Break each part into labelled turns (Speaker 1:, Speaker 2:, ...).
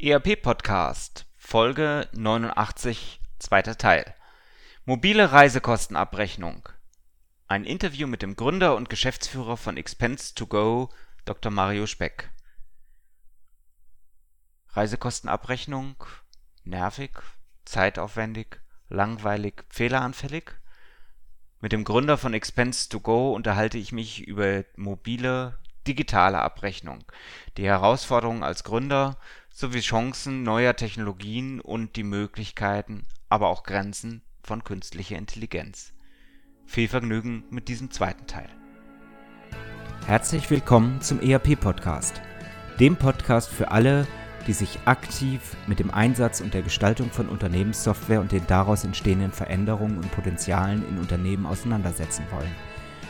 Speaker 1: ERP Podcast, Folge 89, zweiter Teil. Mobile Reisekostenabrechnung. Ein Interview mit dem Gründer und Geschäftsführer von Expense2Go, Dr. Mario Speck. Reisekostenabrechnung, nervig, zeitaufwendig, langweilig, fehleranfällig? Mit dem Gründer von Expense2Go unterhalte ich mich über mobile, digitale Abrechnung, die Herausforderungen als Gründer sowie Chancen neuer Technologien und die Möglichkeiten, aber auch Grenzen von künstlicher Intelligenz. Viel Vergnügen mit diesem zweiten Teil. Herzlich willkommen zum ERP-Podcast, dem Podcast für alle, die sich aktiv mit dem Einsatz und der Gestaltung von Unternehmenssoftware und den daraus entstehenden Veränderungen und Potenzialen in Unternehmen auseinandersetzen wollen.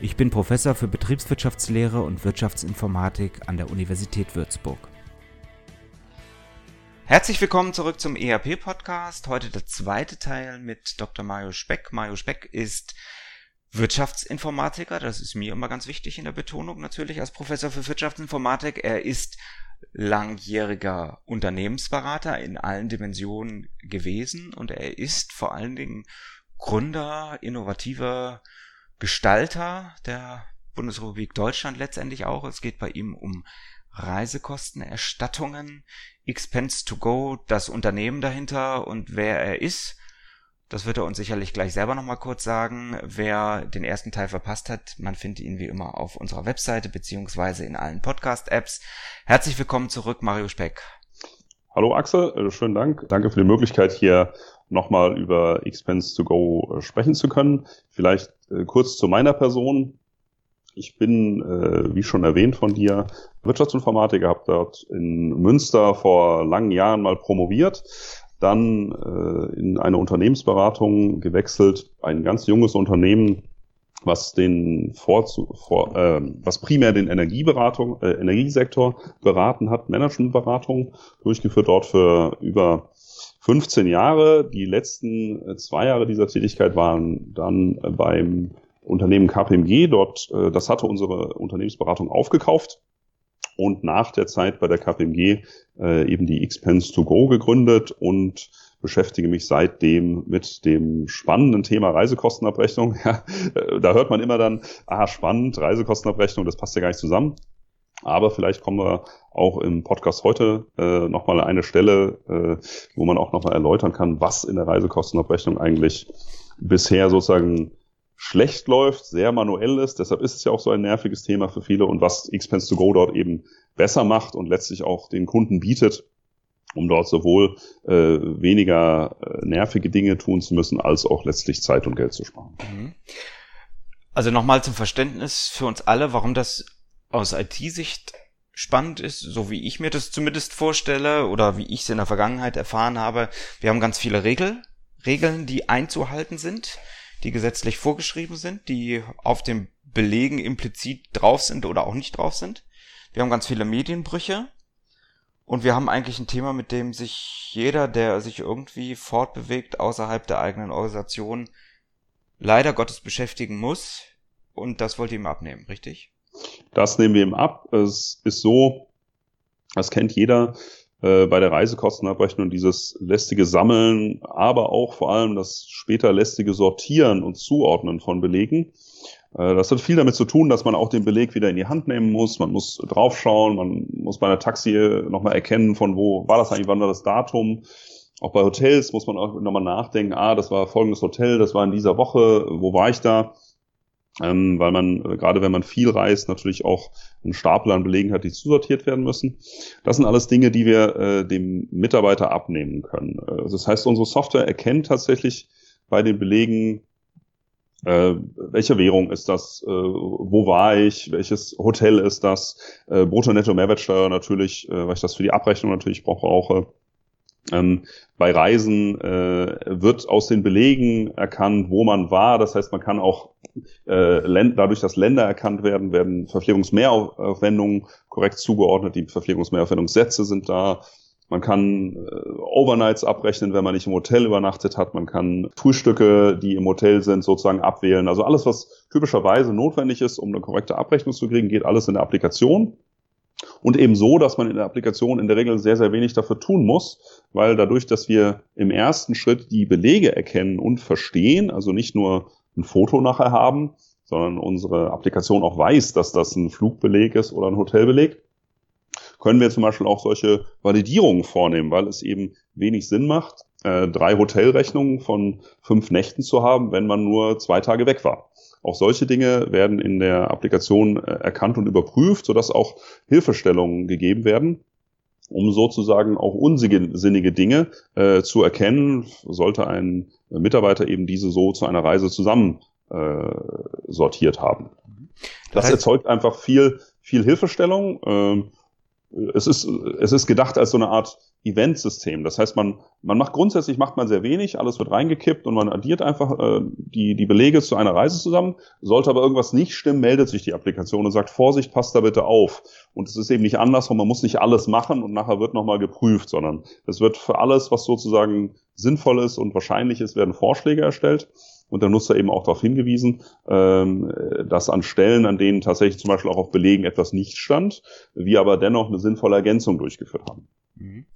Speaker 1: Ich bin Professor für Betriebswirtschaftslehre und Wirtschaftsinformatik an der Universität Würzburg. Herzlich willkommen zurück zum ERP-Podcast. Heute der zweite Teil mit Dr. Mario Speck. Mario Speck ist Wirtschaftsinformatiker. Das ist mir immer ganz wichtig in der Betonung natürlich als Professor für Wirtschaftsinformatik. Er ist langjähriger Unternehmensberater in allen Dimensionen gewesen und er ist vor allen Dingen Gründer innovativer Gestalter der Bundesrepublik Deutschland letztendlich auch. Es geht bei ihm um Reisekostenerstattungen, Expense to Go, das Unternehmen dahinter und wer er ist. Das wird er uns sicherlich gleich selber nochmal kurz sagen. Wer den ersten Teil verpasst hat, man findet ihn wie immer auf unserer Webseite beziehungsweise in allen Podcast-Apps. Herzlich willkommen zurück, Mario Speck.
Speaker 2: Hallo Axel, äh, schönen Dank. Danke für die Möglichkeit, hier nochmal über Expense to Go äh, sprechen zu können. Vielleicht äh, kurz zu meiner Person. Ich bin, äh, wie schon erwähnt von dir, Wirtschaftsinformatiker, habe dort in Münster vor langen Jahren mal promoviert, dann äh, in eine Unternehmensberatung gewechselt, ein ganz junges Unternehmen, was den Vorzu vor, äh, was primär den Energieberatung, äh, Energiesektor beraten hat, Managementberatung durchgeführt dort für über 15 Jahre. Die letzten äh, zwei Jahre dieser Tätigkeit waren dann äh, beim Unternehmen KPMG. Dort, äh, das hatte unsere Unternehmensberatung aufgekauft und nach der Zeit bei der KPMG eben die Expense to Go gegründet und beschäftige mich seitdem mit dem spannenden Thema Reisekostenabrechnung. Ja, da hört man immer dann, ah, spannend, Reisekostenabrechnung, das passt ja gar nicht zusammen. Aber vielleicht kommen wir auch im Podcast heute äh, nochmal an eine Stelle, äh, wo man auch nochmal erläutern kann, was in der Reisekostenabrechnung eigentlich bisher sozusagen schlecht läuft, sehr manuell ist. Deshalb ist es ja auch so ein nerviges Thema für viele und was Expense to Go dort eben besser macht und letztlich auch den Kunden bietet, um dort sowohl äh, weniger äh, nervige Dinge tun zu müssen, als auch letztlich Zeit und Geld zu sparen. Mhm.
Speaker 1: Also nochmal zum Verständnis für uns alle, warum das aus IT-Sicht spannend ist, so wie ich mir das zumindest vorstelle oder wie ich es in der Vergangenheit erfahren habe. Wir haben ganz viele Regel, Regeln, die einzuhalten sind, die gesetzlich vorgeschrieben sind, die auf dem Belegen implizit drauf sind oder auch nicht drauf sind. Wir haben ganz viele Medienbrüche und wir haben eigentlich ein Thema, mit dem sich jeder, der sich irgendwie fortbewegt außerhalb der eigenen Organisation, leider Gottes beschäftigen muss. Und das wollt ihr ihm abnehmen, richtig?
Speaker 2: Das nehmen wir ihm ab. Es ist so, das kennt jeder äh, bei der Reisekostenabrechnung, dieses lästige Sammeln, aber auch vor allem das später lästige Sortieren und Zuordnen von Belegen. Äh, das hat viel damit zu tun, dass man auch den Beleg wieder in die Hand nehmen muss. Man muss draufschauen, man muss bei einer Taxi nochmal erkennen, von wo war das eigentlich, wann war das Datum. Auch bei Hotels muss man auch nochmal nachdenken, ah, das war folgendes Hotel, das war in dieser Woche, wo war ich da? Ähm, weil man, äh, gerade wenn man viel reist, natürlich auch einen Stapel an Belegen hat, die zusortiert werden müssen. Das sind alles Dinge, die wir äh, dem Mitarbeiter abnehmen können. Äh, das heißt, unsere Software erkennt tatsächlich bei den Belegen, äh, welche Währung ist das, äh, wo war ich, welches Hotel ist das, äh, Brutto-Netto-Mehrwertsteuer natürlich, äh, weil ich das für die Abrechnung natürlich brauche, Ähm, bei Reisen äh, wird aus den Belegen erkannt, wo man war. Das heißt, man kann auch äh, dadurch, dass Länder erkannt werden, werden Verpflegungsmehraufwendungen korrekt zugeordnet. Die Verpflegungsmehraufwendungssätze sind da. Man kann äh, Overnights abrechnen, wenn man nicht im Hotel übernachtet hat. Man kann Frühstücke, die im Hotel sind, sozusagen abwählen. Also alles, was typischerweise notwendig ist, um eine korrekte Abrechnung zu kriegen, geht alles in der Applikation. Und eben so, dass man in der Applikation in der Regel sehr, sehr wenig dafür tun muss, weil dadurch, dass wir im ersten Schritt die Belege erkennen und verstehen, also nicht nur ein Foto nachher haben, sondern unsere Applikation auch weiß, dass das ein Flugbeleg ist oder ein Hotelbeleg, können wir zum Beispiel auch solche Validierungen vornehmen, weil es eben wenig Sinn macht, äh, drei Hotelrechnungen von fünf Nächten zu haben, wenn man nur zwei Tage weg war. Auch solche Dinge werden in der Applikation äh, erkannt und überprüft, sodass auch Hilfestellungen gegeben werden, um sozusagen auch unsinnige Dinge äh, zu erkennen, sollte ein Mitarbeiter eben diese so zu einer Reise zusammen äh, sortiert haben. Das, das erzeugt einfach viel, viel Hilfestellung. Äh, es ist, es ist gedacht als so eine Art Eventsystem. Das heißt, man, man macht grundsätzlich macht man sehr wenig, alles wird reingekippt und man addiert einfach äh, die, die Belege zu einer Reise zusammen. Sollte aber irgendwas nicht stimmen, meldet sich die Applikation und sagt, Vorsicht, passt da bitte auf. Und es ist eben nicht andersrum, man muss nicht alles machen und nachher wird nochmal geprüft, sondern es wird für alles, was sozusagen sinnvoll ist und wahrscheinlich ist, werden Vorschläge erstellt und der Nutzer eben auch darauf hingewiesen, ähm, dass an Stellen, an denen tatsächlich zum Beispiel auch auf Belegen etwas nicht stand, wir aber dennoch eine sinnvolle Ergänzung durchgeführt haben.
Speaker 1: Mhm.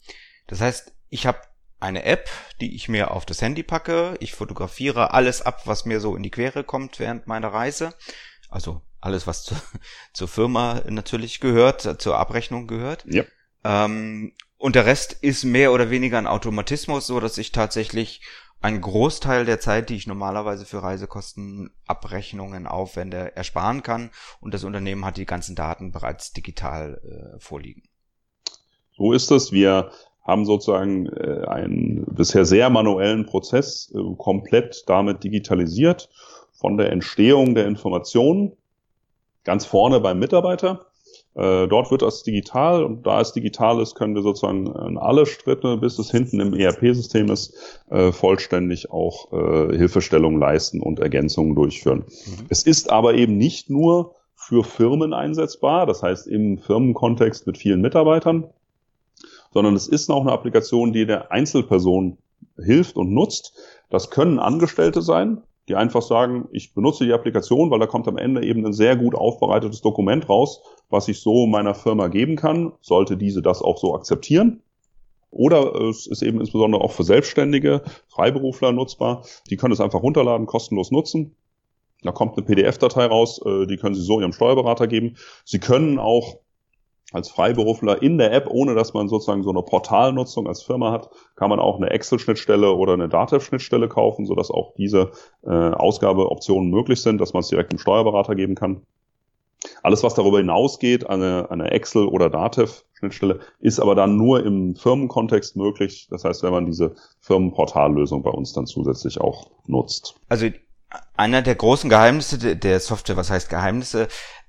Speaker 1: Das heißt, ich habe eine App, die ich mir auf das Handy packe. Ich fotografiere alles ab, was mir so in die Quere kommt während meiner Reise. Also alles, was zu, zur Firma natürlich gehört, zur Abrechnung gehört. Ja. Ähm, und der Rest ist mehr oder weniger ein Automatismus, so dass ich tatsächlich einen Großteil der Zeit, die ich normalerweise für Reisekostenabrechnungen aufwende, ersparen kann und das Unternehmen hat die ganzen Daten bereits digital äh, vorliegen.
Speaker 2: So ist es. Wir haben sozusagen äh, einen bisher sehr manuellen Prozess äh, komplett damit digitalisiert, von der Entstehung der Informationen ganz vorne beim Mitarbeiter äh, dort wird das digital und da es digital ist, können wir sozusagen in alle Schritte, bis es hinten im ERP-System ist, äh, vollständig auch äh, Hilfestellungen leisten und Ergänzungen durchführen. Mhm. Es ist aber eben nicht nur für Firmen einsetzbar, das heißt im Firmenkontext mit vielen Mitarbeitern, sondern es ist auch eine Applikation, die der Einzelperson hilft und nutzt. Das können Angestellte sein, die einfach sagen, ich benutze die Applikation, weil da kommt am Ende eben ein sehr gut aufbereitetes Dokument raus, was ich so meiner Firma geben kann, sollte diese das auch so akzeptieren. Oder es ist eben insbesondere auch für Selbstständige, Freiberufler nutzbar. Die können es einfach runterladen, kostenlos nutzen. Da kommt eine PDF-Datei raus, äh, die können Sie so Ihrem Steuerberater geben. Sie können auch als Freiberufler in der App, ohne dass man sozusagen so eine Portalnutzung als Firma hat, kann man auch eine Excel-Schnittstelle oder eine Datev-Schnittstelle kaufen, sodass auch diese äh, Ausgabeoptionen möglich sind, dass man es direkt dem Steuerberater geben kann. Alles, was darüber hinausgeht, eine, eine Excel- oder Datev-Schnittstelle, ist aber dann nur im Firmenkontext möglich. Das heißt, wenn man diese Firmenportallösung bei uns dann zusätzlich auch nutzt.
Speaker 1: Also einer der großen Geheimnisse der Software, was heißt Geheimnisse,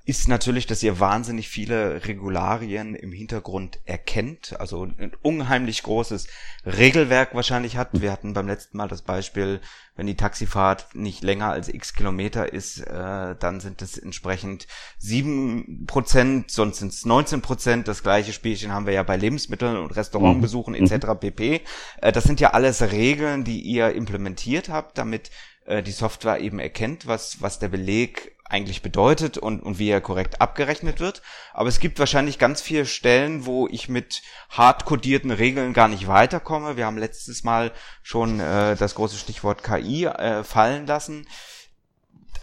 Speaker 1: ist natürlich, dass ihr wahnsinnig viele Regularien im Hintergrund erkennt, also ein unheimlich großes Regelwerk wahrscheinlich hat. Wir hatten beim letzten Mal das Beispiel, wenn die Taxifahrt nicht länger als x Kilometer ist, äh, dann sind es entsprechend sieben Prozent, sonst sind es 19 Prozent. Das gleiche Spielchen haben wir ja bei Lebensmitteln und Restaurantbesuchen mhm. etc. pp. Äh, das sind ja alles Regeln, die ihr implementiert habt, damit äh, die Software eben erkennt, was, was der Beleg eigentlich bedeutet und, und wie er korrekt abgerechnet wird. Aber es gibt wahrscheinlich ganz viele Stellen, wo ich mit hart kodierten Regeln gar nicht weiterkomme. Wir haben letztes Mal schon äh, das große Stichwort KI äh, fallen lassen.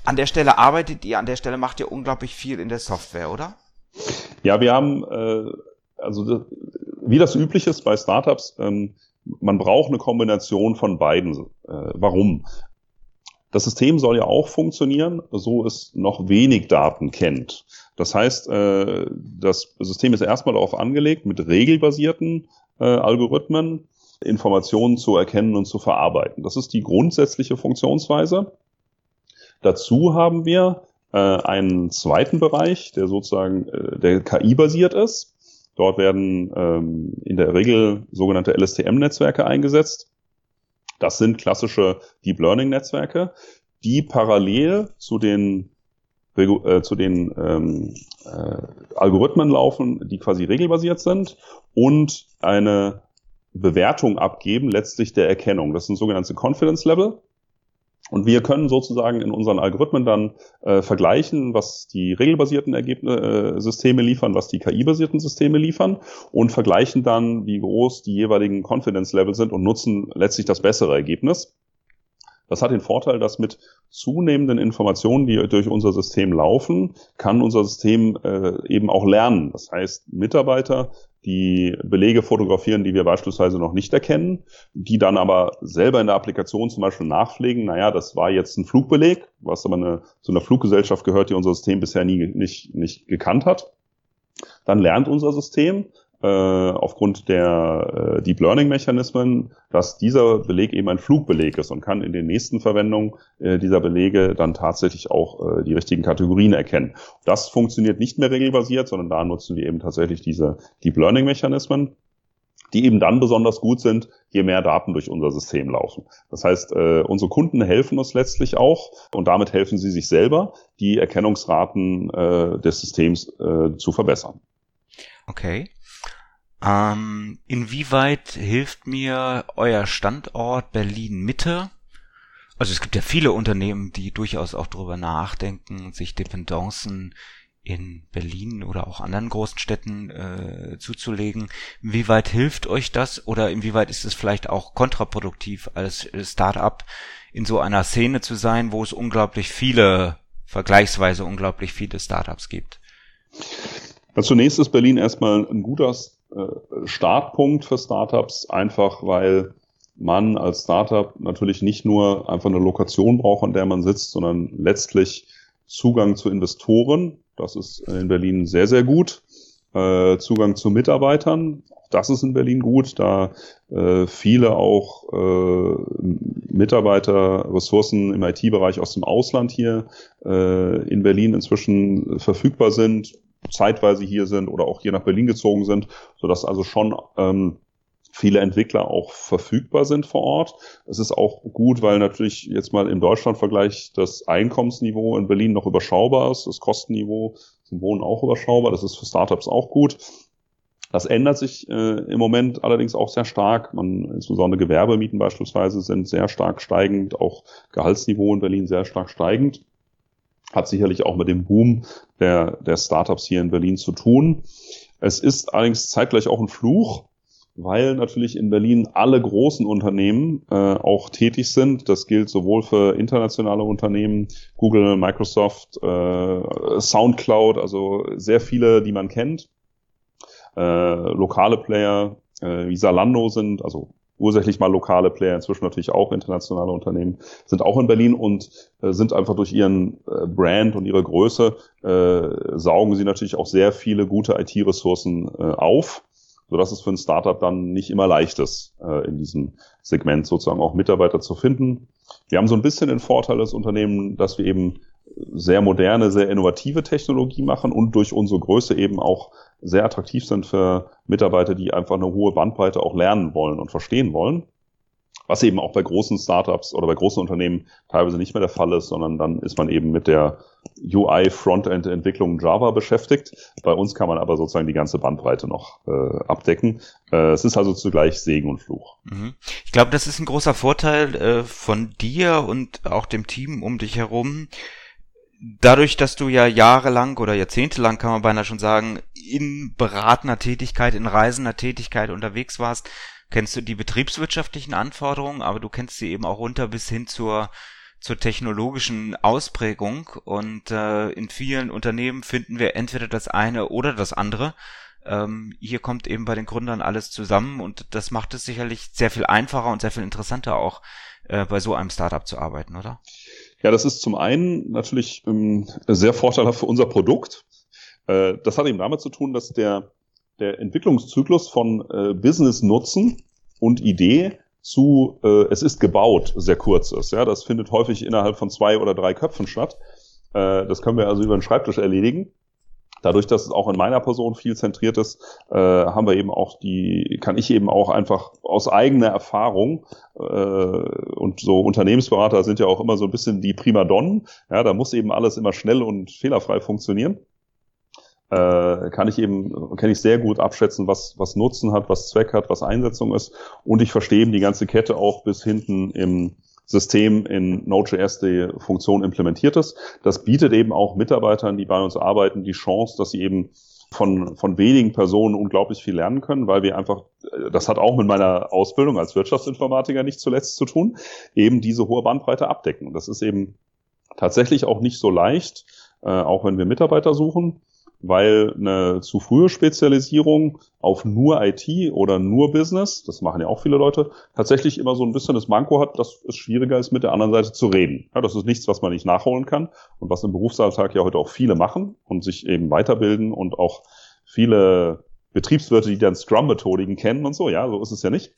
Speaker 1: An der Stelle arbeitet ihr, an der Stelle macht ihr unglaublich viel in der Software, oder?
Speaker 2: Ja, wir haben, äh, also wie das üblich ist bei Startups, ähm, man braucht eine Kombination von beiden. Äh, warum? Das System soll ja auch funktionieren, so es noch wenig Daten kennt. Das heißt, äh, das System ist erstmal darauf angelegt, mit regelbasierten äh, Algorithmen Informationen zu erkennen und zu verarbeiten. Das ist die grundsätzliche Funktionsweise. Dazu haben wir äh, einen zweiten Bereich, der sozusagen der KI-basiert ist. Dort werden ähm, in der Regel sogenannte LSTM-Netzwerke eingesetzt. Das sind klassische Deep Learning-Netzwerke, die parallel zu den äh, zu den ähm, äh, Algorithmen laufen, die quasi regelbasiert sind und eine Bewertung abgeben, letztlich der Erkennung. Das sind sogenannte Confidence Level. Und wir können sozusagen in unseren Algorithmen dann äh, vergleichen, was die regelbasierten Ergebnisse, äh, Systeme liefern, was die KI-basierten Systeme liefern und vergleichen dann, wie groß die jeweiligen Confidence Level sind und nutzen letztlich das bessere Ergebnis. Das hat den Vorteil, dass mit zunehmenden Informationen, die durch unser System laufen, kann unser System äh, eben auch lernen. Das heißt, Mitarbeiter, die Belege fotografieren, die wir beispielsweise noch nicht erkennen, die dann aber selber in der Applikation zum Beispiel nachpflegen, naja, das war jetzt ein Flugbeleg, was aber eine, zu einer Fluggesellschaft gehört, die unser System bisher nie nicht, nicht gekannt hat. Dann lernt unser System, äh, aufgrund der äh, Deep Learning Mechanismen, dass dieser Beleg eben ein Flugbeleg ist und kann in den nächsten Verwendungen äh, dieser Belege dann tatsächlich auch äh, die richtigen Kategorien erkennen. Das funktioniert nicht mehr regelbasiert, sondern da nutzen wir eben tatsächlich diese Deep Learning Mechanismen die eben dann besonders gut sind, je mehr Daten durch unser System laufen. Das heißt, äh, unsere Kunden helfen uns letztlich auch und damit helfen sie sich selber, die Erkennungsraten äh, des Systems äh, zu verbessern.
Speaker 1: Okay. Ähm, inwieweit hilft mir euer Standort Berlin Mitte? Also es gibt ja viele Unternehmen, die durchaus auch darüber nachdenken, sich Dependancen in Berlin oder auch anderen großen Städten äh, zuzulegen. Inwieweit hilft euch das oder inwieweit ist es vielleicht auch kontraproduktiv als Start-up in so einer Szene zu sein, wo es unglaublich viele, vergleichsweise unglaublich viele Startups gibt?
Speaker 2: Ja, zunächst ist Berlin erstmal ein guter Startpunkt für Startups, einfach weil man als Startup natürlich nicht nur einfach eine Lokation braucht, an der man sitzt, sondern letztlich Zugang zu Investoren. Das ist in Berlin sehr, sehr gut. Äh, Zugang zu Mitarbeitern. Das ist in Berlin gut, da äh, viele auch äh, Mitarbeiter, Ressourcen im IT-Bereich aus dem Ausland hier äh, in Berlin inzwischen verfügbar sind zeitweise hier sind oder auch hier nach Berlin gezogen sind, sodass also schon ähm, viele Entwickler auch verfügbar sind vor Ort. Es ist auch gut, weil natürlich jetzt mal im Deutschlandvergleich das Einkommensniveau in Berlin noch überschaubar ist, das Kostenniveau zum Wohnen auch überschaubar. Das ist für Startups auch gut. Das ändert sich äh, im Moment allerdings auch sehr stark. Man, insbesondere Gewerbemieten beispielsweise sind sehr stark steigend, auch Gehaltsniveau in Berlin sehr stark steigend hat sicherlich auch mit dem Boom der, der Startups hier in Berlin zu tun. Es ist allerdings zeitgleich auch ein Fluch, weil natürlich in Berlin alle großen Unternehmen äh, auch tätig sind. Das gilt sowohl für internationale Unternehmen, Google, Microsoft, äh, SoundCloud, also sehr viele, die man kennt. Äh, lokale Player äh, wie Salando sind, also ursächlich mal lokale Player, inzwischen natürlich auch internationale Unternehmen, sind auch in Berlin und äh, sind einfach durch ihren äh, Brand und ihre Größe, äh, saugen sie natürlich auch sehr viele gute IT-Ressourcen äh, auf, sodass es für ein Startup dann nicht immer leicht ist, äh, in diesem Segment sozusagen auch Mitarbeiter zu finden. Wir haben so ein bisschen den Vorteil als Unternehmen, dass wir eben sehr moderne, sehr innovative Technologie machen und durch unsere Größe eben auch sehr attraktiv sind für Mitarbeiter, die einfach eine hohe Bandbreite auch lernen wollen und verstehen wollen. Was eben auch bei großen Startups oder bei großen Unternehmen teilweise nicht mehr der Fall ist, sondern dann ist man eben mit der UI Frontend Entwicklung Java beschäftigt. Bei uns kann man aber sozusagen die ganze Bandbreite noch äh, abdecken. Äh, es ist also zugleich Segen und Fluch.
Speaker 1: Mhm. Ich glaube, das ist ein großer Vorteil äh, von dir und auch dem Team um dich herum, dadurch, dass du ja jahrelang oder jahrzehntelang, kann man beinahe schon sagen, in beratender Tätigkeit, in reisender Tätigkeit unterwegs warst, kennst du die betriebswirtschaftlichen Anforderungen, aber du kennst sie eben auch runter bis hin zur zur technologischen Ausprägung und äh, in vielen Unternehmen finden wir entweder das eine oder das andere. Ähm, hier kommt eben bei den Gründern alles zusammen und das macht es sicherlich sehr viel einfacher und sehr viel interessanter auch äh, bei so einem Startup zu arbeiten, oder?
Speaker 2: Ja, das ist zum einen natürlich ähm, sehr vorteilhaft für unser Produkt. Äh, das hat eben damit zu tun, dass der, der Entwicklungszyklus von äh, Business-Nutzen und Idee zu äh, es ist gebaut sehr kurz ist. Ja, das findet häufig innerhalb von zwei oder drei Köpfen statt. Äh, das können wir also über den Schreibtisch erledigen. Dadurch, dass es auch in meiner Person viel zentriert ist, äh, haben wir eben auch die, kann ich eben auch einfach aus eigener Erfahrung äh, und so Unternehmensberater sind ja auch immer so ein bisschen die Primadonnen. Ja, da muss eben alles immer schnell und fehlerfrei funktionieren. Äh, kann ich eben, kann ich sehr gut abschätzen, was, was Nutzen hat, was Zweck hat, was Einsetzung ist. Und ich verstehe eben die ganze Kette auch bis hinten im, System in Node.js die Funktion implementiert ist. Das bietet eben auch Mitarbeitern, die bei uns arbeiten, die Chance, dass sie eben von, von wenigen Personen unglaublich viel lernen können, weil wir einfach, das hat auch mit meiner Ausbildung als Wirtschaftsinformatiker nicht zuletzt zu tun, eben diese hohe Bandbreite abdecken. Das ist eben tatsächlich auch nicht so leicht, äh, auch wenn wir Mitarbeiter suchen weil eine zu frühe Spezialisierung auf nur IT oder nur Business, das machen ja auch viele Leute, tatsächlich immer so ein bisschen das Manko hat, dass es schwieriger ist, mit der anderen Seite zu reden. Ja, das ist nichts, was man nicht nachholen kann und was im Berufsalltag ja heute auch viele machen und sich eben weiterbilden und auch viele Betriebswirte, die dann Scrum-Methodiken kennen und so, ja, so ist es ja nicht.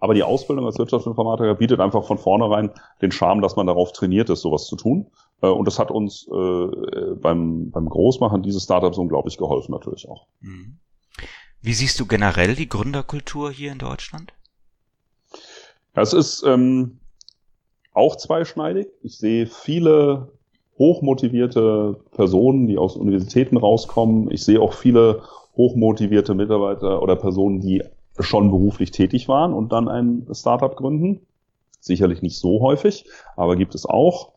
Speaker 2: Aber die Ausbildung als Wirtschaftsinformatiker bietet einfach von vornherein den Charme, dass man darauf trainiert ist, sowas zu tun. Äh, und das hat uns äh, beim, beim Großmachen dieses Startups unglaublich geholfen natürlich auch. Mhm.
Speaker 1: Wie siehst du generell die Gründerkultur hier in Deutschland?
Speaker 2: Ja, es ist ähm, auch zweischneidig. Ich sehe viele hochmotivierte Personen, die aus Universitäten rauskommen. Ich sehe auch viele hochmotivierte Mitarbeiter oder Personen, die schon beruflich tätig waren und dann ein Startup gründen. Sicherlich nicht so häufig, aber gibt es auch.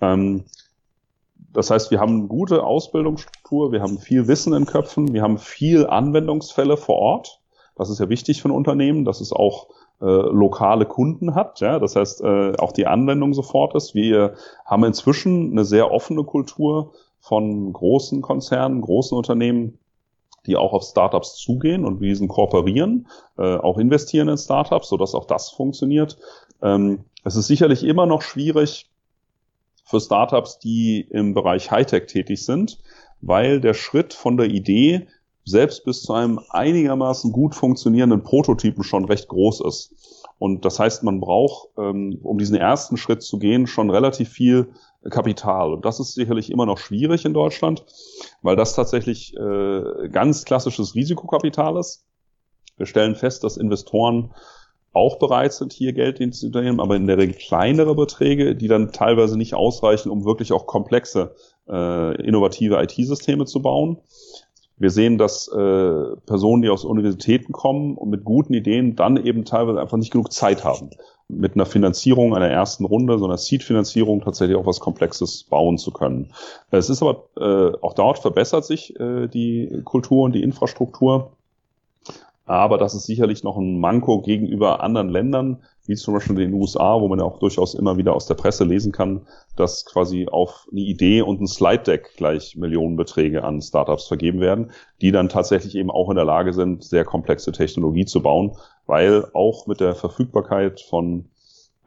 Speaker 2: Ähm, das heißt, wir haben eine gute Ausbildungsstruktur, wir haben viel Wissen in Köpfen, wir haben viel Anwendungsfälle vor Ort. Das ist ja wichtig für ein Unternehmen, dass es auch äh, lokale Kunden hat. Ja? Das heißt, äh, auch die Anwendung sofort ist. Wir haben inzwischen eine sehr offene Kultur von großen Konzernen, großen Unternehmen, die auch auf Startups zugehen und diesen kooperieren, äh, auch investieren in Startups, sodass auch das funktioniert. Ähm, es ist sicherlich immer noch schwierig für Startups, die im Bereich Hightech tätig sind, weil der Schritt von der Idee selbst bis zu einem einigermaßen gut funktionierenden Prototypen schon recht groß ist. Und das heißt, man braucht, ähm, um diesen ersten Schritt zu gehen, schon relativ viel Kapital. Und das ist sicherlich immer noch schwierig in Deutschland, weil das tatsächlich äh, ganz klassisches Risikokapital ist. Wir stellen fest, dass Investoren auch bereit sind, hier Geld zu nehmen, aber in der Regel kleinere Beträge, die dann teilweise nicht ausreichen, um wirklich auch komplexe, äh, innovative IT-Systeme zu bauen. Wir sehen, dass äh, Personen, die aus Universitäten kommen und mit guten Ideen dann eben teilweise einfach nicht genug Zeit haben mit einer Finanzierung einer ersten Runde, so einer Seed-Finanzierung tatsächlich auch was Komplexes bauen zu können. Es ist aber äh, auch dort verbessert sich äh, die Kultur und die Infrastruktur. Aber das ist sicherlich noch ein Manko gegenüber anderen Ländern, wie zum Beispiel den USA, wo man ja auch durchaus immer wieder aus der Presse lesen kann, dass quasi auf eine Idee und ein Slide Deck gleich Millionenbeträge an Startups vergeben werden, die dann tatsächlich eben auch in der Lage sind, sehr komplexe Technologie zu bauen, weil auch mit der Verfügbarkeit von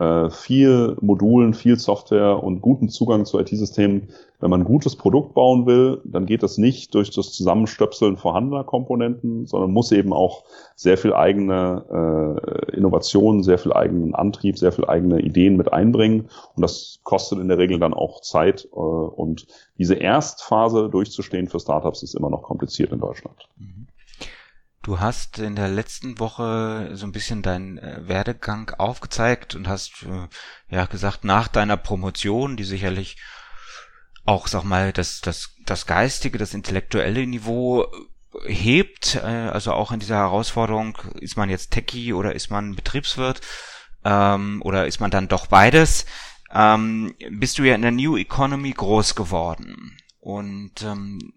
Speaker 2: äh, viel Modulen, viel Software und guten Zugang zu IT-Systemen. Wenn man ein gutes Produkt bauen will, dann geht das nicht durch das Zusammenstöpseln vorhandener Komponenten, sondern muss eben auch sehr viel eigene äh, Innovation, sehr viel eigenen Antrieb, sehr viel eigene Ideen mit einbringen. Und das kostet in der Regel dann auch Zeit. Äh, und diese Erstphase durchzustehen für Startups ist immer noch kompliziert in Deutschland. Mhm.
Speaker 1: Du hast in der letzten Woche so ein bisschen deinen äh, Werdegang aufgezeigt und hast äh, ja gesagt, nach deiner Promotion, die sicherlich auch, sag mal, das, das, das geistige, das intellektuelle Niveau äh, hebt, also auch in dieser Herausforderung, ist man jetzt Techie oder ist man Betriebswirt ähm, oder ist man dann doch beides, ähm, bist du ja in der New Economy groß geworden. Und ähm,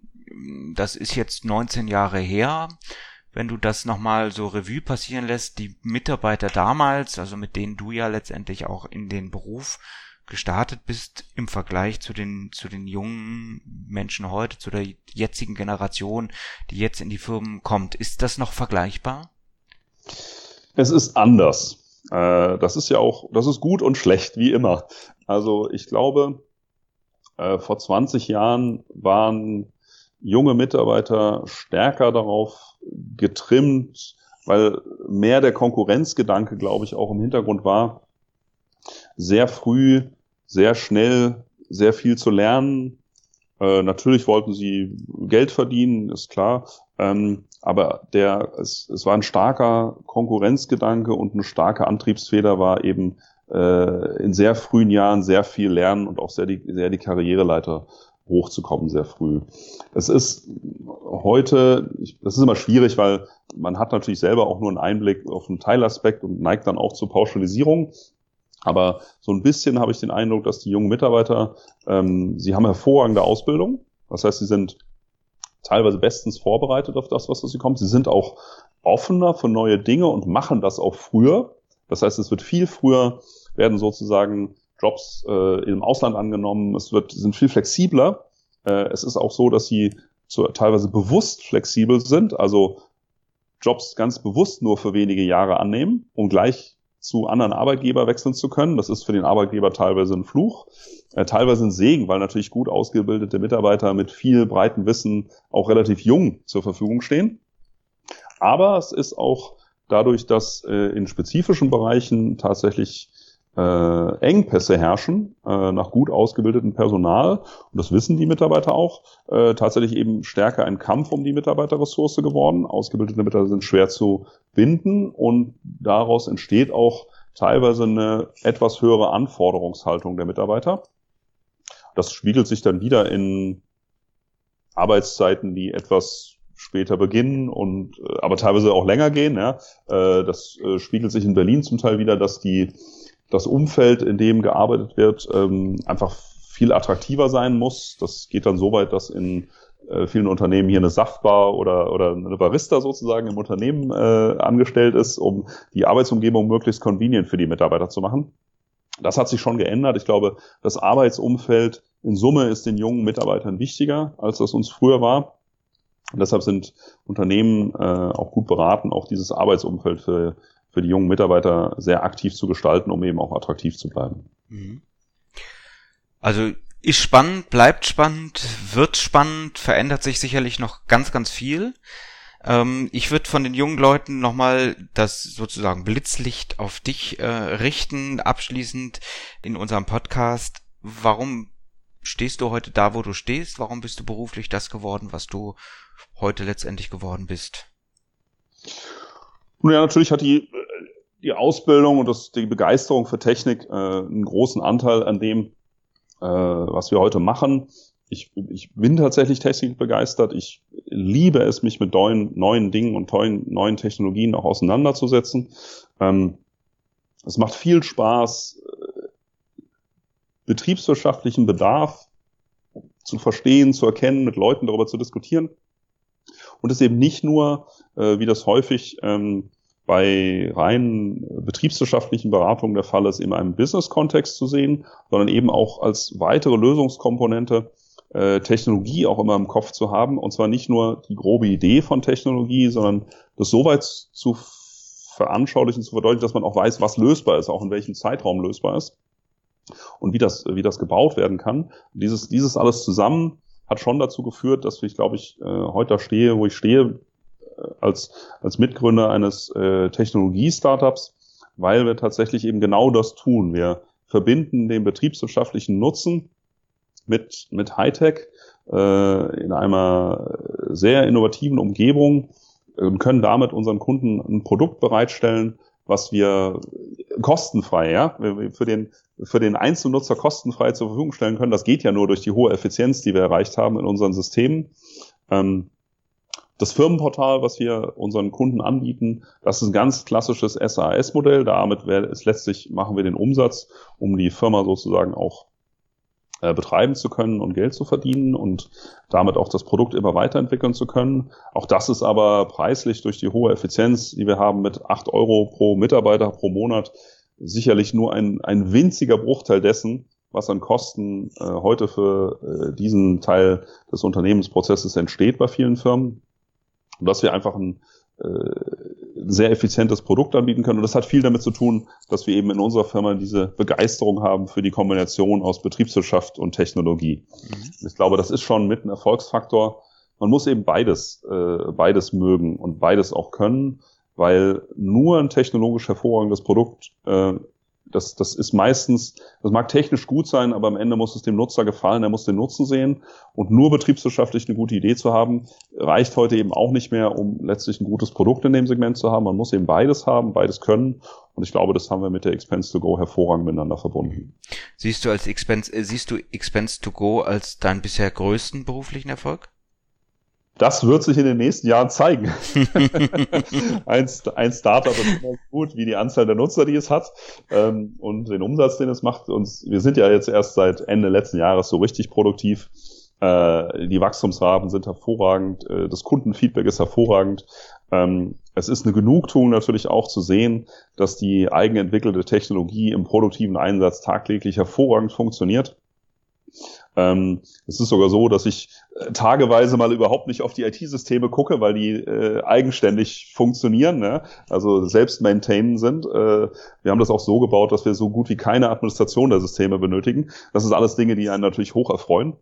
Speaker 1: das ist jetzt 19 Jahre her wenn du das nochmal so Revue passieren lässt, die Mitarbeiter damals, also mit denen du ja letztendlich auch in den Beruf gestartet bist im Vergleich zu den zu den jungen Menschen heute, zu der jetzigen Generation, die jetzt in die Firmen kommt, ist das noch vergleichbar?
Speaker 2: Es ist anders. Äh, das ist ja auch, das ist gut und schlecht, wie immer. Also ich glaube, äh, vor 20 Jahren waren junge Mitarbeiter stärker darauf getrimmt, weil mehr der Konkurrenzgedanke, glaube ich, auch im Hintergrund war, sehr früh, sehr schnell, sehr viel zu lernen, Äh, natürlich wollten sie Geld verdienen, ist klar. Ähm, aber der, es, es war ein starker Konkurrenzgedanke und eine starke Antriebsfeder war eben äh, in sehr frühen Jahren sehr viel lernen und auch sehr die, sehr die Karriereleiter hochzukommen sehr früh. Es ist heute, das ist immer schwierig, weil man hat natürlich selber auch nur einen Einblick auf einen Teilaspekt und neigt dann auch zur Pauschalisierung. Aber so ein bisschen habe ich den Eindruck, dass die jungen Mitarbeiter, ähm, sie haben hervorragende Ausbildung. Das heißt, sie sind teilweise bestens vorbereitet auf das, was sie kommt. Sie sind auch offener für neue Dinge und machen das auch früher. Das heißt, es wird viel früher, werden sozusagen Jobs äh, im Ausland angenommen. Es wird, sind viel flexibler. Äh, es ist auch so, dass sie zu, teilweise bewusst flexibel sind, also Jobs ganz bewusst nur für wenige Jahre annehmen, um gleich zu anderen Arbeitgeber wechseln zu können. Das ist für den Arbeitgeber teilweise ein Fluch, äh, teilweise ein Segen, weil natürlich gut ausgebildete Mitarbeiter mit viel breitem Wissen auch relativ jung zur Verfügung stehen. Aber es ist auch dadurch, dass äh, in spezifischen Bereichen tatsächlich äh, Engpässe herrschen äh, nach gut ausgebildetem Personal, und das wissen die Mitarbeiter auch, äh, tatsächlich eben stärker ein Kampf um die Mitarbeiterressource geworden. Ausgebildete Mitarbeiter sind schwer zu binden und daraus entsteht auch teilweise eine etwas höhere Anforderungshaltung der Mitarbeiter. Das spiegelt sich dann wieder in Arbeitszeiten, die etwas später beginnen und äh, aber teilweise auch länger gehen. Ja. Äh, das äh, spiegelt sich in Berlin zum Teil wieder, dass die das Umfeld, in dem gearbeitet wird, ähm, einfach viel attraktiver sein muss. Das geht dann so weit, dass in äh, vielen Unternehmen hier eine Saftbar oder, oder eine Barista sozusagen im Unternehmen äh, angestellt ist, um die Arbeitsumgebung möglichst convenient für die Mitarbeiter zu machen. Das hat sich schon geändert. Ich glaube, das Arbeitsumfeld in Summe ist den jungen Mitarbeitern wichtiger, als das uns früher war. Und deshalb sind Unternehmen äh, auch gut beraten, auch dieses Arbeitsumfeld für für die jungen Mitarbeiter sehr aktiv zu gestalten, um eben auch attraktiv zu bleiben. Mhm.
Speaker 1: Also ist spannend, bleibt spannend, wird spannend, verändert sich sicherlich noch ganz, ganz viel. Ähm, ich würde von den jungen Leuten nochmal das sozusagen Blitzlicht auf dich äh, richten, abschließend in unserem Podcast. Warum stehst du heute da, wo du stehst? Warum bist du beruflich das geworden, was du heute letztendlich geworden bist?
Speaker 2: Nun ja, natürlich hat die die Ausbildung und das, die Begeisterung für Technik äh, einen großen Anteil an dem, äh, was wir heute machen. Ich, ich bin tatsächlich Technik begeistert. Ich liebe es, mich mit neuen, neuen Dingen und neuen, neuen Technologien auch auseinanderzusetzen. Ähm, es macht viel Spaß, äh, betriebswirtschaftlichen Bedarf zu verstehen, zu erkennen, mit Leuten darüber zu diskutieren. Und es eben nicht nur, äh, wie das häufig ähm, bei rein betriebswirtschaftlichen Beratungen der Fall ist, in einem Business-Kontext zu sehen, sondern eben auch als weitere Lösungskomponente äh, Technologie auch immer im Kopf zu haben. Und zwar nicht nur die grobe Idee von Technologie, sondern das so weit zu veranschaulichen, zu verdeutlichen, dass man auch weiß, was lösbar ist, auch in welchem Zeitraum lösbar ist und wie das, wie das gebaut werden kann. Dieses, dieses alles zusammen hat schon dazu geführt, dass ich, glaube ich, äh, heute da stehe, wo ich stehe, als, als Mitgründer eines äh, Technologie-Startups, weil wir tatsächlich eben genau das tun. Wir verbinden den betriebswirtschaftlichen Nutzen mit, mit Hightech äh, in einer sehr innovativen Umgebung und können damit unseren Kunden ein Produkt bereitstellen, was wir kostenfrei, ja, für den, für den Einzelnutzer kostenfrei zur Verfügung stellen können. Das geht ja nur durch die hohe Effizienz, die wir erreicht haben in unseren Systemen. Ähm, das Firmenportal, was wir unseren Kunden anbieten, das ist ein ganz klassisches SAS-Modell. Damit ist letztlich machen wir den Umsatz, um die Firma sozusagen auch äh, betreiben zu können und Geld zu verdienen und damit auch das Produkt immer weiterentwickeln zu können. Auch das ist aber preislich durch die hohe Effizienz, die wir haben mit acht Euro pro Mitarbeiter pro Monat, sicherlich nur ein, ein winziger Bruchteil dessen, was an Kosten äh, heute für äh, diesen Teil des Unternehmensprozesses entsteht bei vielen Firmen dass wir einfach ein äh, sehr effizientes Produkt anbieten können. Und das hat viel damit zu tun, dass wir eben in unserer Firma diese Begeisterung haben für die Kombination aus Betriebswirtschaft und Technologie. Mhm. Ich glaube, das ist schon mit ein Erfolgsfaktor. Man muss eben beides, äh, beides mögen und beides auch können, weil nur ein technologisch hervorragendes Produkt äh, das, das ist meistens, das mag technisch gut sein, aber am Ende muss es dem Nutzer gefallen, er muss den Nutzen sehen. Und nur betriebswirtschaftlich eine gute Idee zu haben, reicht heute eben auch nicht mehr, um letztlich ein gutes Produkt in dem Segment zu haben. Man muss eben beides haben, beides können. Und ich glaube, das haben wir mit der Expense to Go hervorragend miteinander verbunden.
Speaker 1: Siehst du als Expense, äh, siehst du Expense to Go als deinen bisher größten beruflichen Erfolg?
Speaker 2: Das wird sich in den nächsten Jahren zeigen. ein, ein Startup ist immer gut, wie die Anzahl der Nutzer, die es hat ähm, und den Umsatz, den es macht. Und wir sind ja jetzt erst seit Ende letzten Jahres so richtig produktiv. Äh, die Wachstumsraten sind hervorragend, äh, das Kundenfeedback ist hervorragend. Ähm, es ist eine Genugtuung natürlich auch zu sehen, dass die eigenentwickelte Technologie im produktiven Einsatz tagtäglich hervorragend funktioniert. Ähm, es ist sogar so, dass ich äh, tageweise mal überhaupt nicht auf die IT-Systeme gucke, weil die äh, eigenständig funktionieren, ne? also selbst maintainen sind. Äh, wir haben das auch so gebaut, dass wir so gut wie keine Administration der Systeme benötigen. Das ist alles Dinge, die einen natürlich hoch erfreuen.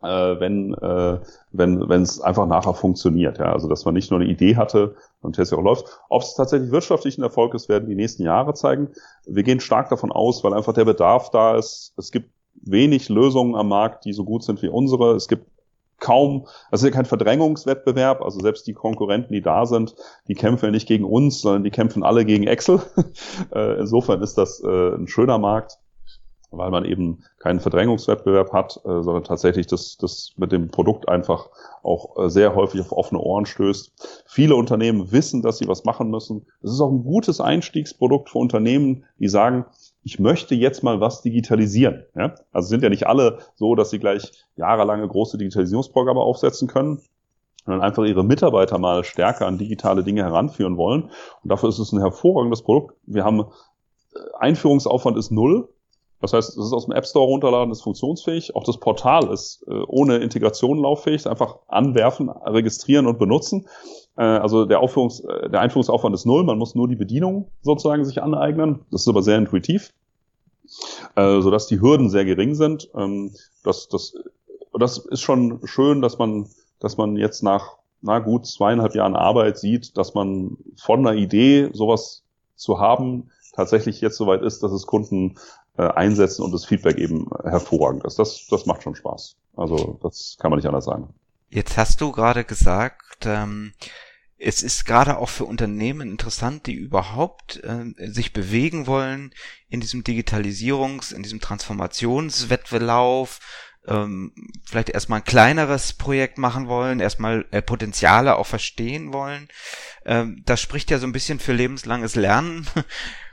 Speaker 2: Äh, wenn äh, wenn wenn es einfach nachher funktioniert, ja, also dass man nicht nur eine Idee hatte und Test auch läuft. Ob es tatsächlich wirtschaftlich ein Erfolg ist, werden die nächsten Jahre zeigen. Wir gehen stark davon aus, weil einfach der Bedarf da ist. Es gibt wenig Lösungen am Markt, die so gut sind wie unsere. Es gibt kaum, also ist ja kein Verdrängungswettbewerb, also selbst die Konkurrenten, die da sind, die kämpfen ja nicht gegen uns, sondern die kämpfen alle gegen Excel. Äh, insofern ist das äh, ein schöner Markt, weil man eben keinen Verdrängungswettbewerb hat, äh, sondern tatsächlich das, das mit dem Produkt einfach auch sehr häufig auf offene Ohren stößt. Viele Unternehmen wissen, dass sie was machen müssen. Es ist auch ein gutes Einstiegsprodukt für Unternehmen, die sagen, ich möchte jetzt mal was digitalisieren. Ja? Also sind ja nicht alle so, dass sie gleich jahrelange große Digitalisierungsprogramme aufsetzen können, sondern einfach ihre Mitarbeiter mal stärker an digitale Dinge heranführen wollen. Und dafür ist es ein hervorragendes Produkt. Wir haben äh, Einführungsaufwand ist null. Das heißt, es ist aus dem App Store runterladen, ist funktionsfähig. Auch das Portal ist äh, ohne Integration lauffähig. Einfach anwerfen, registrieren und benutzen. Äh, also der, Aufführungs-, äh, der Einführungsaufwand ist null. Man muss nur die Bedienung sozusagen sich aneignen. Das ist aber sehr intuitiv, äh, sodass die Hürden sehr gering sind. Ähm, das, das, das ist schon schön, dass man, dass man jetzt nach na gut zweieinhalb Jahren Arbeit sieht, dass man von einer Idee sowas zu haben tatsächlich jetzt soweit ist, dass es Kunden äh, einsetzen und das Feedback eben hervorragend ist. Das, das macht schon Spaß. Also das kann man nicht anders sagen.
Speaker 1: Jetzt hast du gerade gesagt, ähm, es ist gerade auch für Unternehmen interessant, die überhaupt äh, sich bewegen wollen in diesem Digitalisierungs-, in diesem Transformationswettlauf, ähm, vielleicht erstmal ein kleineres Projekt machen wollen, erstmal äh, Potenziale auch verstehen wollen. Ähm, das spricht ja so ein bisschen für lebenslanges Lernen.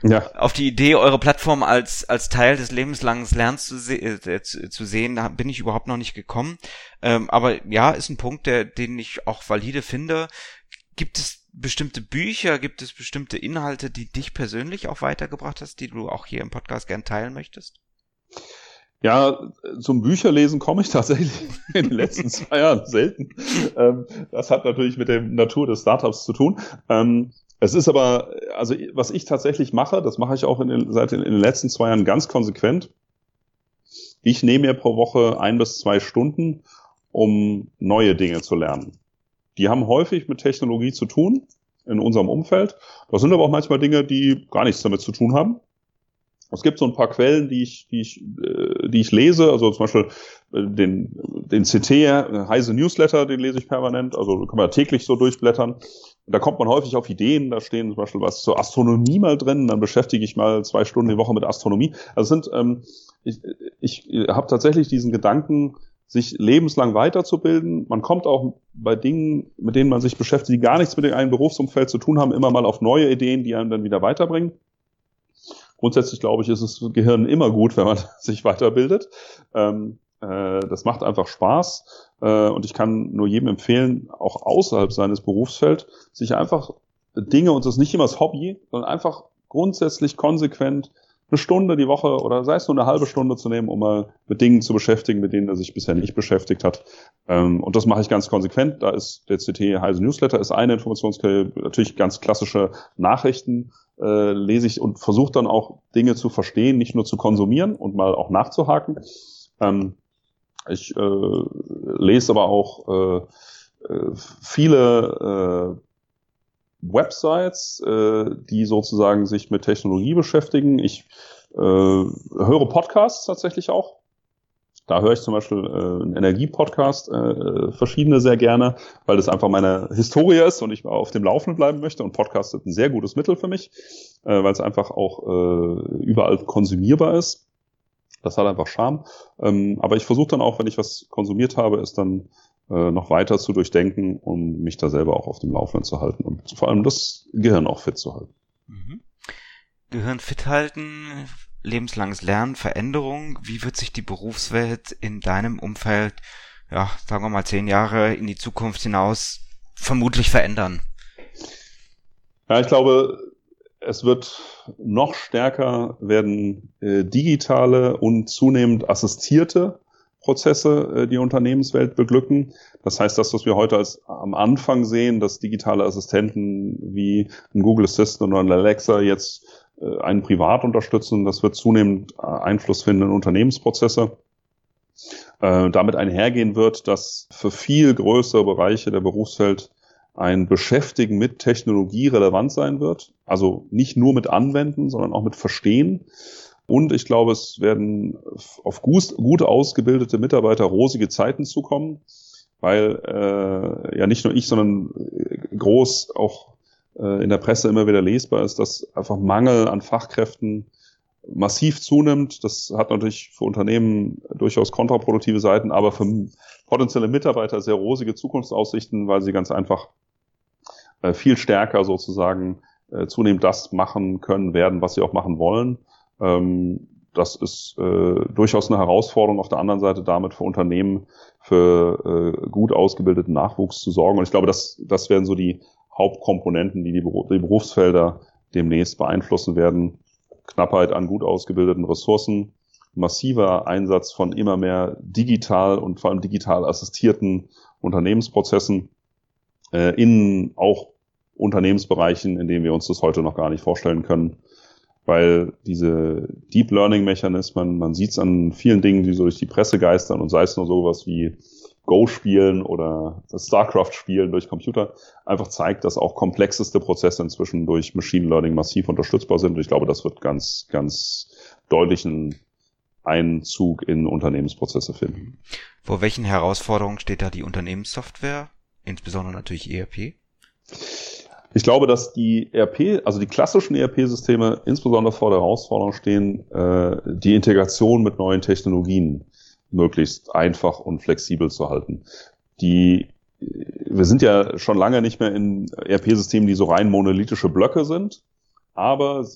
Speaker 1: Ja. Auf die Idee, eure Plattform als, als Teil des lebenslangen Lernens zu, se äh, zu, zu, sehen, da bin ich überhaupt noch nicht gekommen. Ähm, aber ja, ist ein Punkt, der, den ich auch valide finde. Gibt es bestimmte Bücher, gibt es bestimmte Inhalte, die dich persönlich auch weitergebracht hast, die du auch hier im Podcast gern teilen möchtest?
Speaker 2: Ja, zum Bücherlesen komme ich tatsächlich in den letzten zwei Jahren selten. Ähm, das hat natürlich mit der Natur des Startups zu tun. Ähm, es ist aber, also was ich tatsächlich mache, das mache ich auch in den, seit in den letzten zwei Jahren ganz konsequent. Ich nehme mir pro Woche ein bis zwei Stunden, um neue Dinge zu lernen. Die haben häufig mit Technologie zu tun in unserem Umfeld. Das sind aber auch manchmal Dinge, die gar nichts damit zu tun haben. Es gibt so ein paar Quellen, die ich, die ich, äh, die ich lese, also zum Beispiel äh, den, den CT, äh, Heise Newsletter, den lese ich permanent, also kann man täglich so durchblättern. Da kommt man häufig auf Ideen, da stehen zum Beispiel was zur Astronomie mal drin, dann beschäftige ich mal zwei Stunden die Woche mit Astronomie. Also sind, ähm, ich, ich habe tatsächlich diesen Gedanken, sich lebenslang weiterzubilden. Man kommt auch bei Dingen, mit denen man sich beschäftigt, die gar nichts mit einem Berufsumfeld zu tun haben, immer mal auf neue Ideen, die einen dann wieder weiterbringen. Grundsätzlich glaube ich, ist das Gehirn immer gut, wenn man sich weiterbildet. Ähm, äh, das macht einfach Spaß äh, und ich kann nur jedem empfehlen, auch außerhalb seines Berufsfelds, sich einfach Dinge und das ist nicht immer das Hobby, sondern einfach grundsätzlich konsequent eine Stunde die Woche oder sei es nur eine halbe Stunde zu nehmen, um mal mit Dingen zu beschäftigen, mit denen er sich bisher nicht beschäftigt hat. Ähm, und das mache ich ganz konsequent. Da ist der CT Heise Newsletter ist eine Informationsquelle, natürlich ganz klassische Nachrichten äh, lese ich und versuche dann auch Dinge zu verstehen, nicht nur zu konsumieren und mal auch nachzuhaken. Ähm, ich äh, lese aber auch äh, äh viele äh, Websites, äh, die sozusagen sich mit Technologie beschäftigen. Ich äh, höre Podcasts tatsächlich auch. Da höre ich zum Beispiel äh, einen Energie-Podcast, äh, verschiedene sehr gerne, weil das einfach meine Historie ist und ich auf dem Laufenden bleiben möchte. Und Podcast ist ein sehr gutes Mittel für mich, äh, weil es einfach auch äh, überall konsumierbar ist. Das hat einfach Charme. Ähm, aber ich versuche dann auch, wenn ich was konsumiert habe, ist dann äh, noch weiter zu durchdenken, um mich da selber auch auf dem Laufenden zu halten und vor allem das Gehirn auch fit zu halten. Mhm.
Speaker 1: Gehirn fit halten, lebenslanges Lernen, Veränderung. Wie wird sich die Berufswelt in deinem Umfeld, ja, sagen wir mal zehn Jahre in die Zukunft hinaus vermutlich verändern?
Speaker 2: Ja, ich glaube, es wird noch stärker werden äh, digitale und zunehmend assistierte Prozesse äh, die Unternehmenswelt beglücken. Das heißt, das, was wir heute als am Anfang sehen, dass digitale Assistenten wie ein Google Assistant oder ein Alexa jetzt äh, einen privat unterstützen, das wird zunehmend äh, Einfluss finden in Unternehmensprozesse. Äh, damit einhergehen wird, dass für viel größere Bereiche der Berufswelt ein Beschäftigen mit Technologie relevant sein wird. Also nicht nur mit Anwenden, sondern auch mit Verstehen. Und ich glaube, es werden auf gut, ausgebildete Mitarbeiter rosige Zeiten zukommen, weil äh, ja nicht nur ich, sondern groß auch äh, in der Presse immer wieder lesbar ist, dass einfach Mangel an Fachkräften massiv zunimmt. Das hat natürlich für Unternehmen durchaus kontraproduktive Seiten, aber für potenzielle Mitarbeiter sehr rosige Zukunftsaussichten, weil sie ganz einfach äh, viel stärker sozusagen äh, zunehmend das machen können werden, was sie auch machen wollen. Ähm, das ist äh, durchaus eine Herausforderung auf der anderen Seite damit für Unternehmen für äh, gut ausgebildeten Nachwuchs zu sorgen. Und ich glaube, das, das werden so die Hauptkomponenten, die die, die Berufsfelder demnächst beeinflussen werden. Knappheit an gut ausgebildeten Ressourcen, massiver Einsatz von immer mehr digital und vor allem digital assistierten Unternehmensprozessen äh, in auch Unternehmensbereichen, in denen wir uns das heute noch gar nicht vorstellen können weil diese Deep Learning Mechanismen, man sieht es an vielen Dingen, die so durch die Presse geistern und sei es nur sowas wie Go spielen oder StarCraft spielen durch Computer, einfach zeigt, dass auch komplexeste Prozesse inzwischen durch Machine Learning massiv unterstützbar sind. Und ich glaube, das wird ganz, ganz deutlichen Einzug in Unternehmensprozesse finden.
Speaker 1: Vor welchen Herausforderungen steht da die Unternehmenssoftware, insbesondere natürlich ERP?
Speaker 2: Ich glaube, dass die ERP, also die klassischen ERP-Systeme insbesondere vor der Herausforderung stehen, äh, die Integration mit neuen Technologien möglichst einfach und flexibel zu halten. Die, wir sind ja schon lange nicht mehr in ERP-Systemen, die so rein monolithische Blöcke sind, aber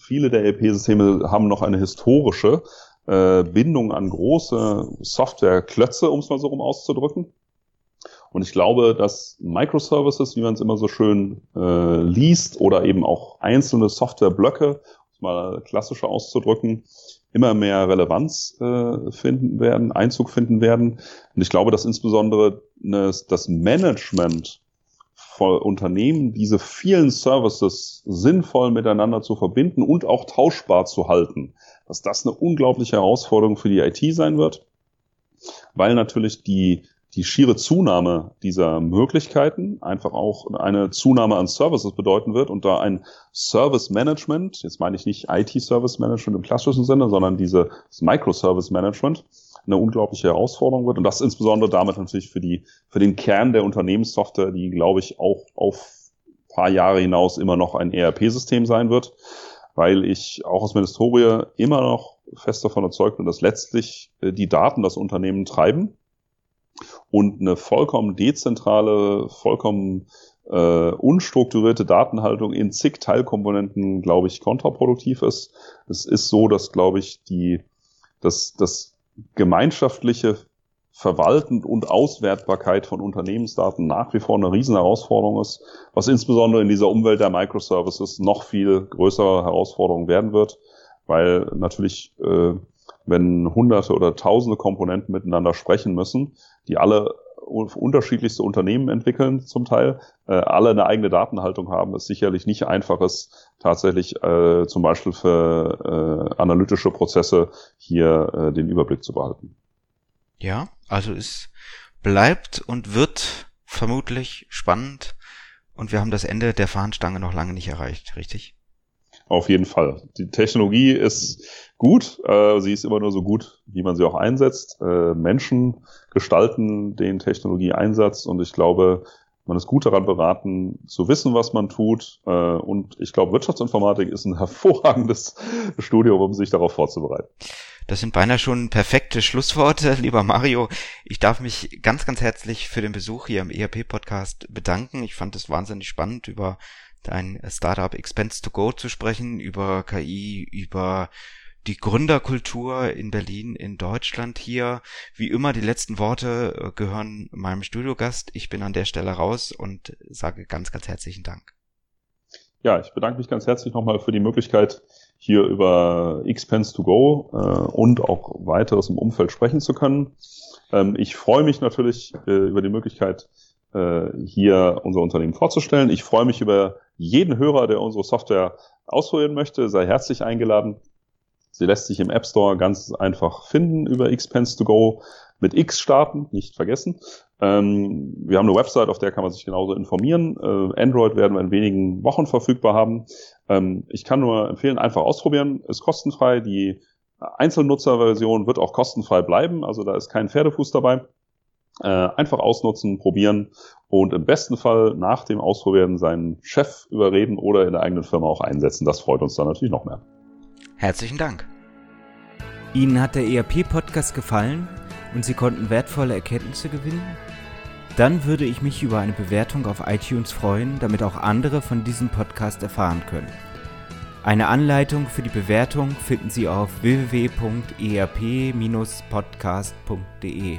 Speaker 2: viele der ERP-Systeme haben noch eine historische äh, Bindung an große Softwareklötze, um es mal so rum auszudrücken. Und ich glaube, dass Microservices, wie man es immer so schön äh, liest, oder eben auch einzelne Softwareblöcke, um es mal klassischer auszudrücken, immer mehr Relevanz äh, finden werden, Einzug finden werden. Und ich glaube, dass insbesondere ne, das Management von Unternehmen, diese vielen Services sinnvoll miteinander zu verbinden und auch tauschbar zu halten, dass das eine unglaubliche Herausforderung für die IT sein wird, weil natürlich die die schiere Zunahme dieser Möglichkeiten einfach auch eine Zunahme an Services bedeuten wird und da ein Service Management, jetzt meine ich nicht IT-Service Management im klassischen Sinne, sondern dieses Microservice Management eine unglaubliche Herausforderung wird. Und das insbesondere damit natürlich für die, für den Kern der Unternehmenssoftware, die glaube ich auch auf paar Jahre hinaus immer noch ein ERP-System sein wird, weil ich auch aus meiner Historie immer noch fest davon überzeugt bin, dass letztlich äh, die Daten das Unternehmen treiben und eine vollkommen dezentrale, vollkommen äh, unstrukturierte Datenhaltung in zig Teilkomponenten, glaube ich, kontraproduktiv ist. Es ist so, dass, glaube ich, die, dass das gemeinschaftliche Verwalten und Auswertbarkeit von Unternehmensdaten nach wie vor eine riesen Herausforderung ist, was insbesondere in dieser Umwelt der Microservices noch viel größere Herausforderung werden wird, weil natürlich äh, wenn hunderte oder tausende Komponenten miteinander sprechen müssen, die alle unterschiedlichste Unternehmen entwickeln zum Teil, äh, alle eine eigene Datenhaltung haben, ist sicherlich nicht einfach ist, tatsächlich äh, zum Beispiel für äh, analytische Prozesse hier äh, den Überblick zu behalten.
Speaker 1: Ja, also es bleibt und wird vermutlich spannend und wir haben das Ende der Fahnenstange noch lange nicht erreicht, richtig?
Speaker 2: Auf jeden Fall. Die Technologie ist gut. Äh, sie ist immer nur so gut, wie man sie auch einsetzt. Äh, Menschen gestalten den Technologieeinsatz und ich glaube, man ist gut daran beraten, zu wissen, was man tut. Äh, und ich glaube, Wirtschaftsinformatik ist ein hervorragendes Studium, um sich darauf vorzubereiten.
Speaker 1: Das sind beinahe schon perfekte Schlussworte, lieber Mario. Ich darf mich ganz, ganz herzlich für den Besuch hier im ERP-Podcast bedanken. Ich fand es wahnsinnig spannend, über dein Startup Expense to Go zu sprechen, über KI, über die Gründerkultur in Berlin, in Deutschland hier. Wie immer, die letzten Worte äh, gehören meinem Studiogast. Ich bin an der Stelle raus und sage ganz, ganz herzlichen Dank.
Speaker 2: Ja, ich bedanke mich ganz herzlich nochmal für die Möglichkeit, hier über Xpence to go äh, und auch weiteres im Umfeld sprechen zu können. Ähm, ich freue mich natürlich äh, über die Möglichkeit, äh, hier unser Unternehmen vorzustellen. Ich freue mich über jeden Hörer, der unsere Software ausprobieren möchte. Sei herzlich eingeladen. Sie lässt sich im App Store ganz einfach finden über Xpence to go mit X starten, nicht vergessen. Ähm, wir haben eine Website, auf der kann man sich genauso informieren. Äh, Android werden wir in wenigen Wochen verfügbar haben. Ähm, ich kann nur empfehlen, einfach ausprobieren. Ist kostenfrei. Die Einzelnutzerversion wird auch kostenfrei bleiben. Also da ist kein Pferdefuß dabei. Äh, einfach ausnutzen, probieren und im besten Fall nach dem Ausprobieren seinen Chef überreden oder in der eigenen Firma auch einsetzen. Das freut uns dann natürlich noch mehr.
Speaker 1: Herzlichen Dank. Ihnen hat der ERP-Podcast gefallen und Sie konnten wertvolle Erkenntnisse gewinnen? Dann würde ich mich über eine Bewertung auf iTunes freuen, damit auch andere von diesem Podcast erfahren können. Eine Anleitung für die Bewertung finden Sie auf www.erp-podcast.de.